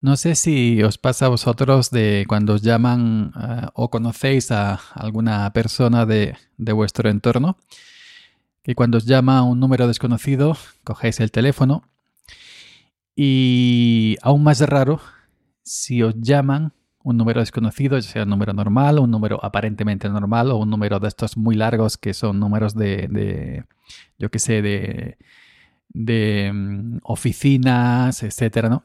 No sé si os pasa a vosotros de cuando os llaman uh, o conocéis a alguna persona de, de, vuestro entorno, que cuando os llama un número desconocido, cogéis el teléfono y aún más raro, si os llaman un número desconocido, ya sea un número normal, un número aparentemente normal o un número de estos muy largos que son números de, de yo qué sé, de, de um, oficinas, etcétera, ¿no?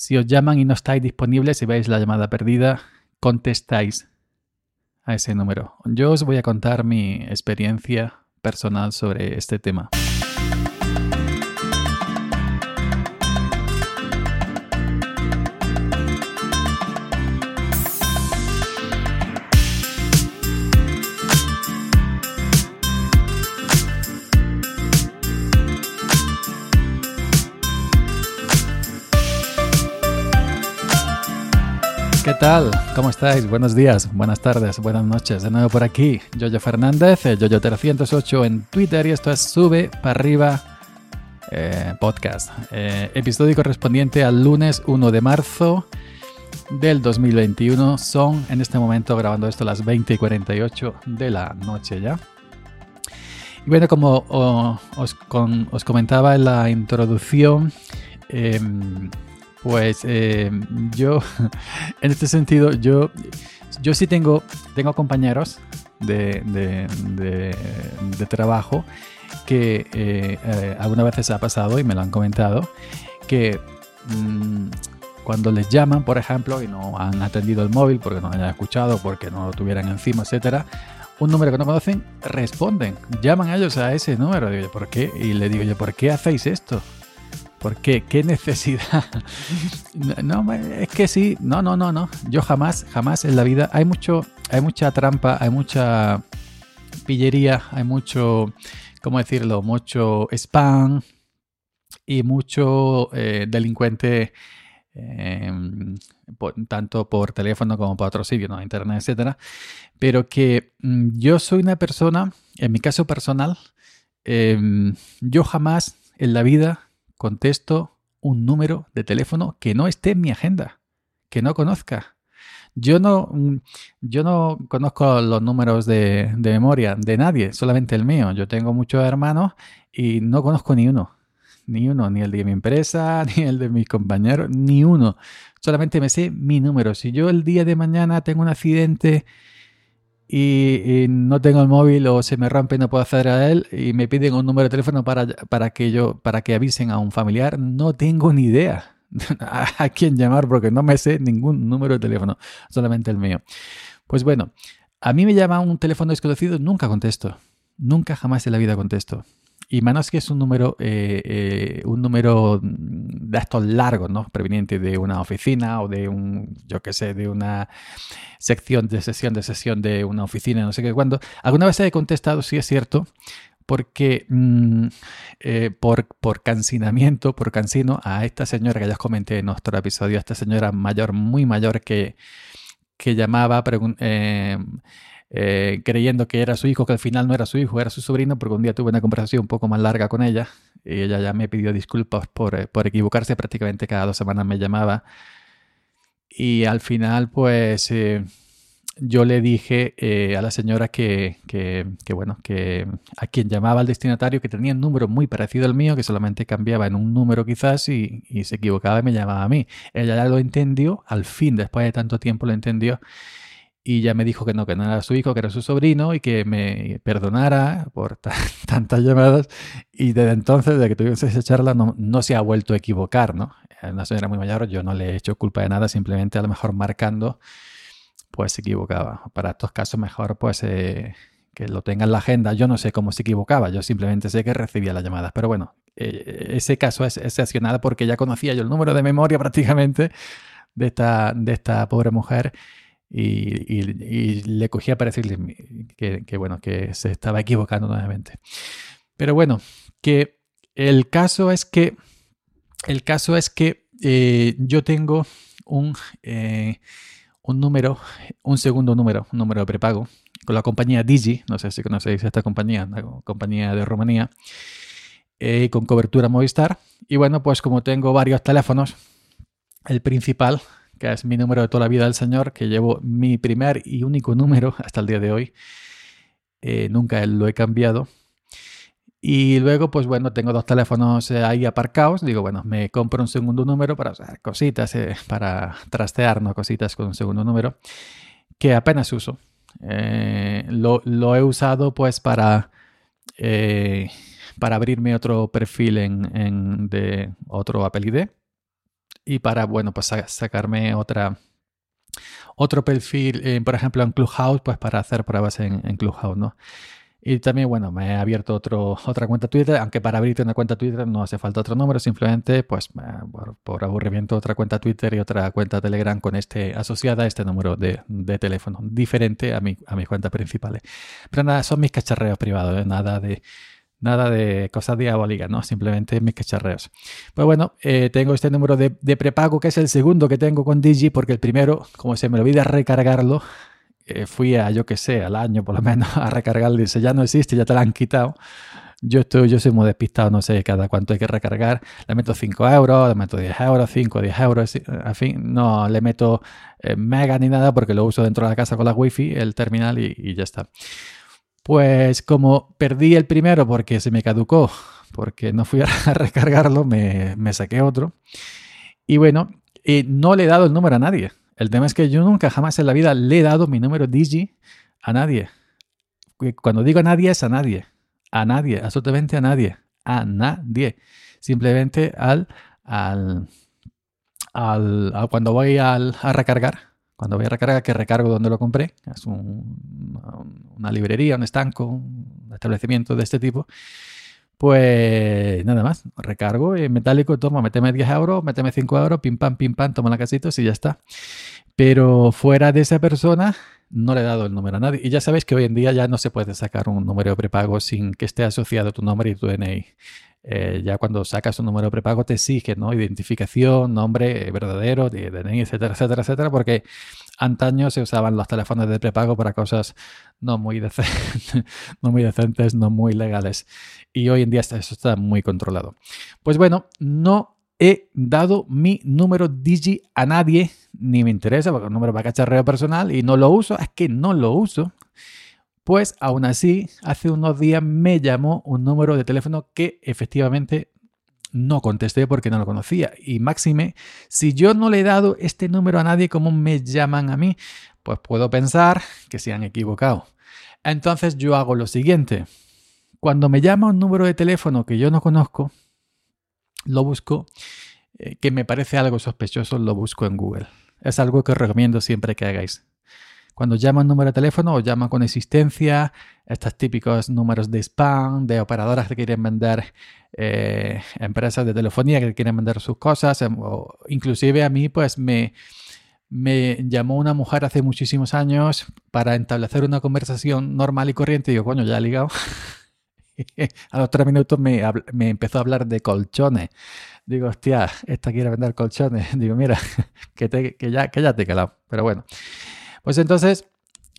Si os llaman y no estáis disponibles y veis la llamada perdida, contestáis a ese número. Yo os voy a contar mi experiencia personal sobre este tema. ¿Qué tal? ¿Cómo estáis? Buenos días, buenas tardes, buenas noches. De nuevo por aquí, Yoyo Fernández, Yoyo308 en Twitter y esto es Sube para arriba eh, podcast. Eh, episodio correspondiente al lunes 1 de marzo del 2021. Son en este momento grabando esto las 20 y 48 de la noche ya. Y bueno, como os, os, comentaba en la introducción, eh, pues eh, yo, en este sentido, yo, yo sí tengo, tengo compañeros de, de, de, trabajo que eh, eh, algunas veces ha pasado y me lo han comentado, que mmm, cuando les llaman, por ejemplo, y no han atendido el móvil porque no hayan escuchado, porque no lo tuvieran encima, etcétera, un número que no conocen, responden, llaman a ellos a ese número. Digo, ¿por qué? Y le digo yo, ¿por qué hacéis esto? ¿Por qué? ¿Qué necesidad? no, es que sí, no, no, no, no. Yo jamás, jamás en la vida. Hay mucho, hay mucha trampa, hay mucha pillería, hay mucho, ¿cómo decirlo? Mucho spam y mucho eh, delincuente, por, tanto por teléfono como por otro sitio, ¿no? internet, etcétera. Pero que mm, yo soy una persona, en mi caso personal, eh, yo jamás en la vida contesto un número de teléfono que no esté en mi agenda, que no conozca. Yo no, yo no conozco los números de, de, memoria de nadie, solamente el mío. Yo tengo muchos hermanos y no conozco ni uno. Ni uno, ni el de mi empresa, ni el de mis compañeros, ni uno. Solamente me sé mi número. Si yo el día de mañana tengo un accidente y, no tengo el móvil o se me rompe y no puedo acceder a él y me piden un número de teléfono para, para, que, yo, para que avisen a un familiar, no tengo ni idea a, quién llamar porque no me sé ningún número de teléfono, solamente el mío. Pues bueno, a mí me llama un teléfono desconocido, nunca contesto, nunca jamás en la vida contesto. Y menos que es un número, eh, eh, un número de estos largos, ¿no? Proveniente de una oficina o de un, yo qué sé, de una sección de sesión de sesión de una oficina, no sé qué cuándo. Alguna vez he contestado, sí es cierto, porque mmm, eh, por, por cansinamiento, por cansino, a esta señora que ya os comenté en nuestro episodio, a esta señora mayor, muy mayor que, que llamaba, eh, eh, creyendo que era su hijo, que al final no era su hijo, era su sobrino, porque un día tuve una conversación un poco más larga con ella y ella ya me pidió disculpas por, eh, por equivocarse, prácticamente cada dos semanas me llamaba. Y al final pues yo le dije eh, a la señora que, que, bueno, que a quien llamaba al destinatario que tenía un número muy parecido al mío, que solamente cambiaba en un número quizás y, y se equivocaba y me llamaba a mí. Ella ya lo entendió, al fin, después de tanto tiempo lo entendió y ya me dijo que no, que no era su hijo, que era su sobrino y que me perdonara por tantas llamadas. Y desde entonces, desde que tuvimos esa charla, no, no, se ha vuelto a equivocar, ¿no? Una señora muy mayor, yo no le he hecho culpa de nada, simplemente a lo mejor marcando, pues se equivocaba. Para estos casos, mejor pues eh, que lo tenga en la agenda. Yo no sé cómo se equivocaba, yo simplemente sé que recibía las llamadas. Pero bueno, eh, ese caso es excepcional porque ya conocía yo el número de memoria prácticamente de esta, de esta pobre mujer y, le cogía para decirle que, bueno, que se estaba equivocando nuevamente. Pero bueno, que el caso es que, el caso es que eh, yo tengo un, un número, un segundo número, un número de prepago con la compañía Digi, no sé si conocéis esta compañía, una compañía de Rumanía, eh, con cobertura Movistar. Y bueno, pues como tengo varios teléfonos, el principal, que es mi número de toda la vida del Señor, que llevo mi primer y único número hasta el día de hoy. Eh, nunca lo he cambiado. Y luego, pues bueno, tengo dos teléfonos eh, ahí aparcados. Digo, bueno, me compro un segundo número para usar cositas, eh, para trastear, ¿no? Cositas con un segundo número, que apenas uso. lo, he usado pues para, para abrirme otro perfil en, de otro Apple ID y para, bueno, pues sacarme otra, otro perfil, eh, por ejemplo, en Clubhouse, pues para hacer pruebas en, Clubhouse, ¿no? Y también, bueno, me he abierto otro, otra cuenta Twitter, aunque para abrirte una cuenta Twitter no hace falta otro número, simplemente, pues, eh, por, aburrimiento, otra cuenta Twitter y otra cuenta Telegram con este, asociada a este número de, teléfono, diferente a mi, a mis cuentas principales. Pero nada, son mis cacharreos privados, ¿eh? nada de Nada de cosas diabólicas, ¿no? Simplemente mis cacharreos. Pues bueno, eh, tengo este número de, prepago que es el segundo que tengo con Digi porque el primero, como se me olvida recargarlo, eh, fui a, yo que sé, al año por lo menos a recargarlo y dice, ya no existe, ya te lo han quitado. Yo estoy, yo soy muy despistado, no sé cada cuánto hay que recargar. Le meto 5 euros, le meto 10 euros, 5, 10 euros, en fin, no le meto eh, mega ni nada porque lo uso dentro de la casa con la wifi, el terminal y ya está. Pues como perdí el primero porque se me caducó, porque no fui a recargarlo, me, saqué otro. Y bueno, no le he dado el número a nadie. El tema es que yo nunca jamás en la vida le he dado mi número Digi a nadie. Cuando digo a nadie es a nadie. A nadie, absolutamente a nadie. A nadie. Simplemente al, al, al, cuando voy al, a recargar cuando voy a recargar, que recargo donde lo compré, es una librería, un estanco, un establecimiento de este tipo, pues nada más, recargo en metálico, toma, méteme 10 euros, méteme 5 euros, pim pam, pim pam, toma la casita y ya está. Pero fuera de esa persona, no le he dado el número a nadie. Y ya sabéis que hoy en día ya no se puede sacar un número de prepago sin que esté asociado tu nombre y tu DNI. Eh, ya cuando sacas un número prepago te exige, ¿no? Identificación, nombre verdadero, DNI, etcétera, etcétera, etcétera, porque antaño se usaban los teléfonos de prepago para cosas no muy, no muy decentes, no muy legales. Y hoy en día eso está muy controlado. Pues bueno, no he dado mi número Digi a nadie, ni me interesa, porque un número para cacharreo personal y no lo uso, es que no lo uso. Pues aún así, hace unos días me llamó un número de teléfono que efectivamente no contesté porque no lo conocía. Y máxime, si yo no le he dado este número a nadie, como me llaman a mí? Pues puedo pensar que se han equivocado. Entonces yo hago lo siguiente. Cuando me llama un número de teléfono que yo no conozco, lo busco, eh, que me parece algo sospechoso, lo busco en Google. Es algo que os recomiendo siempre que hagáis. Cuando llama un número de teléfono o llama con existencia, estos típicos números de spam, de operadoras que quieren vender, eh, empresas de telefonía que quieren vender sus cosas, em, inclusive a mí pues me, me llamó una mujer hace muchísimos años para establecer una conversación normal y corriente y digo, coño, ya he ligado. a los tres minutos me, me, empezó a hablar de colchones. Digo, hostia, esta quiere vender colchones. Digo, mira, que, te, que, ya, que ya te he calado. Pero bueno. Pues entonces,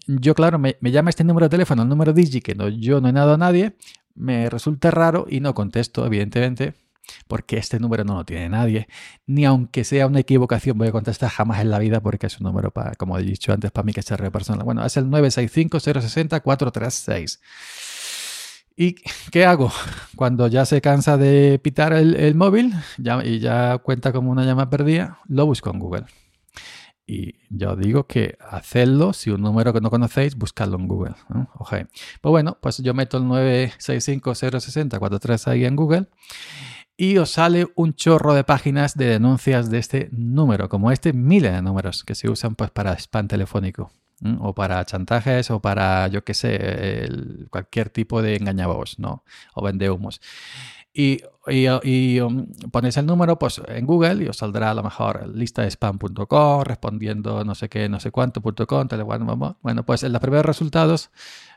yo claro, me, llama este número de teléfono, el número Digi, que no, yo no he dado a nadie, me resulta raro y no contesto, evidentemente, porque este número no lo tiene nadie. Ni aunque sea una equivocación, voy a contestar jamás en la vida porque es un número, para, como he dicho antes, para mi cacharreo personal. Bueno, es el 965-060-436. ¿Y qué hago? Cuando ya se cansa de pitar el, móvil y ya cuenta como una llama perdida, lo busco en Google. Y yo digo que hacedlo, si un número que no conocéis, buscadlo en Google. Pues bueno, pues yo meto el 965-060-43 ahí en Google y os sale un chorro de páginas de denuncias de este número, como este, miles de números que se usan pues para spam telefónico o para chantajes o para, yo qué sé, cualquier tipo de engañabos, ¿no? O vendehumos y, y, um, ponéis el número pues, en Google y os saldrá a lo mejor lista de spam.com, respondiendo no sé qué, no sé cuánto.com, bueno, pues en los primeros resultados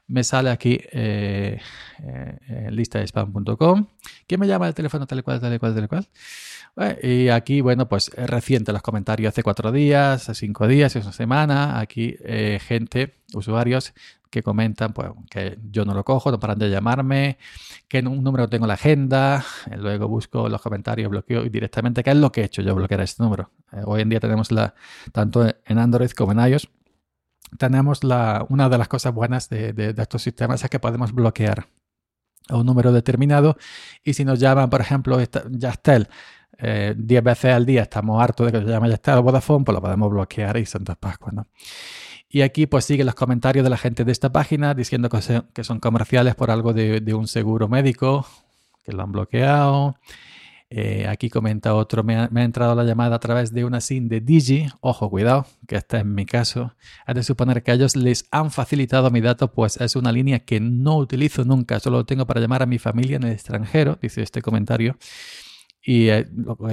me sale aquí eh, eh, lista de spam.com. ¿Quién me llama el teléfono tal cual, tal cual, tal cual? y aquí, bueno, pues es reciente los comentarios hace cuatro días, hace cinco días, hace una semana. Aquí, eh, gente, usuarios que comentan pues, que yo no lo cojo, no paran de llamarme, que en un número tengo la agenda, eh, luego busco los comentarios, bloqueo directamente qué es lo que he hecho yo bloquear este número. Eh, hoy en día tenemos la, tanto en Android como en iOS, tenemos una de las cosas buenas de, estos sistemas es que podemos bloquear a un número determinado y si nos llaman, por ejemplo, Yastel, 10 eh, veces al día estamos hartos de que se llame Yastel o Vodafone, pues lo podemos bloquear y Santas Pascuas, ¿no? Y aquí pues siguen los comentarios de la gente de esta página diciendo que, son comerciales por algo de, un seguro médico, que lo han bloqueado. Eh, aquí comenta otro, me ha, entrado la llamada a través de una SIM de Digi. Ojo, cuidado, que este es mi caso. Has de suponer que ellos les han facilitado mi dato, pues es una línea que no utilizo nunca, solo lo tengo para llamar a mi familia en el extranjero, dice este comentario. Y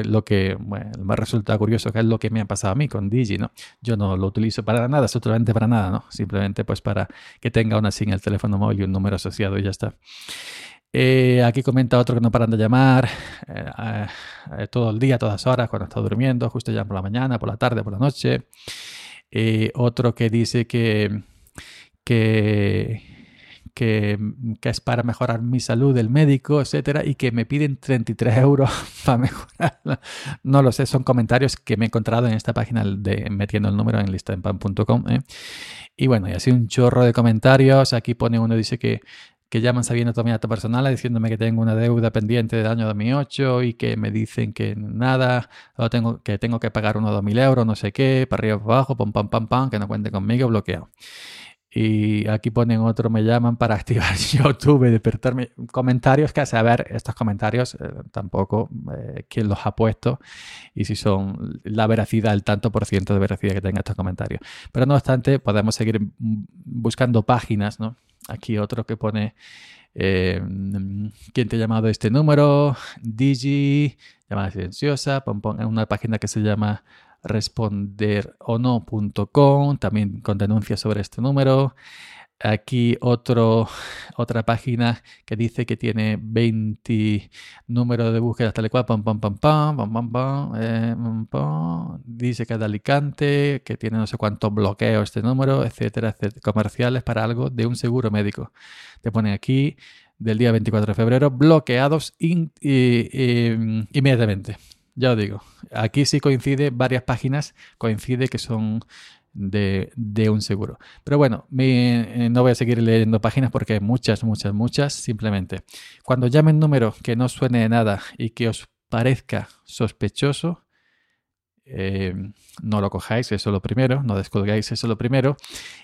lo, que me resulta curioso es lo que me ha pasado a mí con Digi, ¿no? Yo no lo utilizo para nada, absolutamente para nada, ¿no? Simplemente pues para que tenga una SIM el teléfono móvil y un número asociado y ya está. Eh, aquí comenta otro que no paran de llamar eh, eh, todo el día, todas horas, cuando está durmiendo, justo ya por la mañana, por la tarde, por la noche. otro que dice que, que, que, es para mejorar mi salud, el médico, etcétera, y que me piden 33 euros para mejorarla. No lo sé, son comentarios que me he encontrado en esta página de metiendo el número en listaenpan.com. Y bueno, y así un chorro de comentarios. Aquí pone uno, dice que que llaman sabiendo toda mi datos personal diciéndome que tengo una deuda pendiente del año 2008 y que me dicen que nada, tengo, que tengo que pagar unos 2.000 euros, no sé qué, para arriba, para abajo, pam, pam, pam, pam, que no cuente conmigo, bloqueado. Y aquí ponen otro, me llaman para activar YouTube, despertarme. Comentarios que a saber, estos comentarios eh, tampoco eh, quién los ha puesto y si son la veracidad, el tanto por ciento de veracidad que tenga estos comentarios. Pero no obstante, podemos seguir buscando páginas, ¿no? Aquí otro que pone eh, quién te ha llamado este número, Digi, llamada silenciosa, pon, en una página que se llama responderono.com, también con denuncias sobre este número. Aquí otro, otra página que dice que tiene 20 números de búsqueda tal y cual, pam, pam, pam, pam, pam, pam, eh, dice que es de Alicante, que tiene no sé cuántos bloqueos este número, etcétera, etcétera, comerciales para algo de un seguro médico. Te pone aquí del día 24 de febrero, bloqueados inmediatamente. Ya os digo, aquí sí coincide, varias páginas coincide que son de, un seguro. Pero bueno, eh, no voy a seguir leyendo páginas porque hay muchas, muchas, muchas. Simplemente, cuando llamen número que no suene de nada y que os parezca sospechoso, eh, no lo cojáis, eso es lo primero, no descolgáis, eso es lo primero.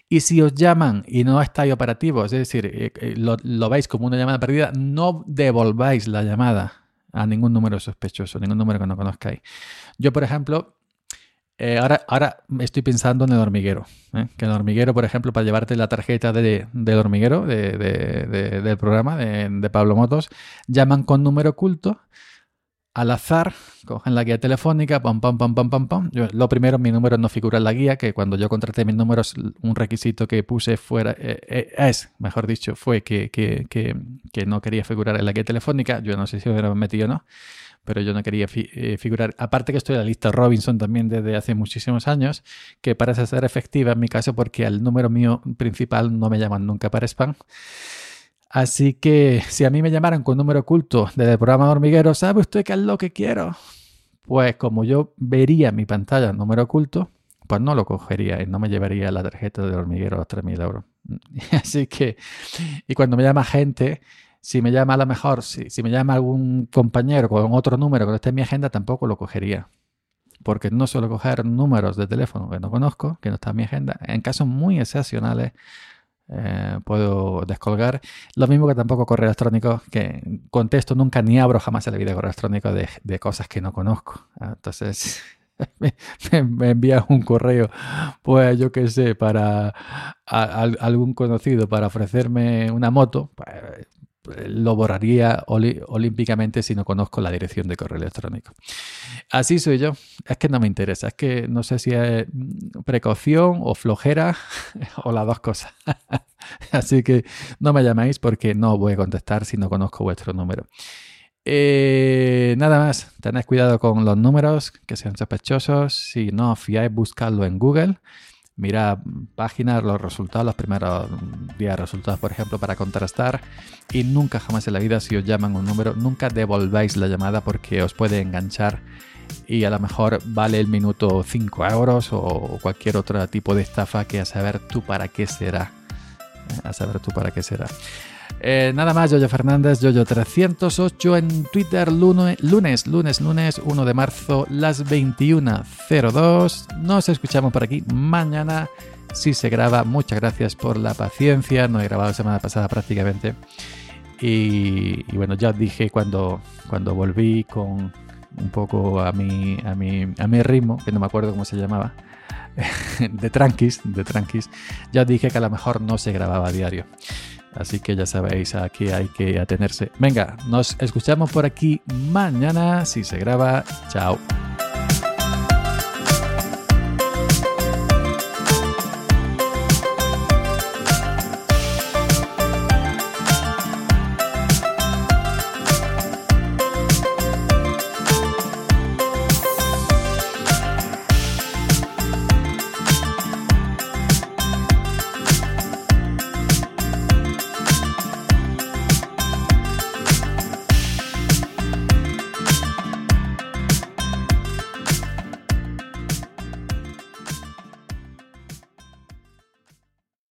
Y si os llaman y no estáis operativos, es decir, eh, lo, lo veis como una llamada perdida, no devolváis la llamada a ningún número sospechoso, ningún número que no conozcáis. Yo, por ejemplo, eh, ahora, ahora estoy pensando en el hormiguero. ¿eh? Que el hormiguero, por ejemplo, para llevarte la tarjeta de, del hormiguero del programa de, Pablo Motos, llaman con número oculto al azar, cogen la guía telefónica, pam, pam, pam, pam, pam, pam. lo primero, mi número no figura en la guía, que cuando yo contraté mis números, un requisito que puse fuera, eh, es, mejor dicho, fue que, que, que, que, no quería figurar en la guía telefónica. Yo no sé si me hubiera metido o no pero yo no quería eh, figurar. Aparte que estoy en la lista Robinson también desde hace muchísimos años, que parece ser efectiva en mi caso porque al número mío principal no me llaman nunca para spam. Así que si a mí me llamaran con número oculto desde el programa de hormiguero, ¿sabe usted qué es lo que quiero? Pues como yo vería mi pantalla número oculto, pues no lo cogería y no me llevaría la tarjeta de hormiguero a los 3.000 euros. Así que, y cuando me llama gente, si me llama a lo mejor, si, si me llama algún compañero con otro número que no esté en mi agenda, tampoco lo cogería. Porque no suelo coger números de teléfono que no conozco, que no está en mi agenda. En casos muy excepcionales, eh, puedo descolgar. Lo mismo que tampoco correo electrónico, que contesto nunca ni abro jamás en la vida correo electrónico de, de cosas que no conozco. Ah, entonces, me, me envías un correo, pues yo qué sé, para algún conocido para ofrecerme una moto, pues lo borraría olímpicamente si no conozco la dirección de correo electrónico. Así soy yo. Es que no me interesa. Es que no sé si es precaución o flojera o las dos cosas. Así que no me llamáis porque no voy a contestar si no conozco vuestro número. Eh, nada más, tened cuidado con los números que sean sospechosos. Si no os fiáis, buscadlo en Google mira páginas, los resultados, los primeros días de resultados, por ejemplo, para contrastar. Y nunca jamás en la vida, si os llaman un número, nunca devolváis la llamada porque os puede enganchar y a lo mejor vale el minuto 5 euros o cualquier otro tipo de estafa que a saber tú para qué será. A saber tú para qué será. Eh, nada más, Yoyo Fernández, Yoyo308 en Twitter, lunes, lunes, lunes, lunes 1 de marzo, las 21.02. Nos escuchamos por aquí mañana, si se graba. Muchas gracias por la paciencia, no he grabado semana pasada prácticamente. Y, bueno, ya dije cuando, cuando volví con un poco a mi, a, mi, a mi ritmo, que no me acuerdo cómo se llamaba, de tranquis, de tranquis, ya dije que a lo mejor no se grababa a diario. Así que ya sabéis a qué hay que atenerse. Venga, nos escuchamos por aquí mañana si se graba. Chao.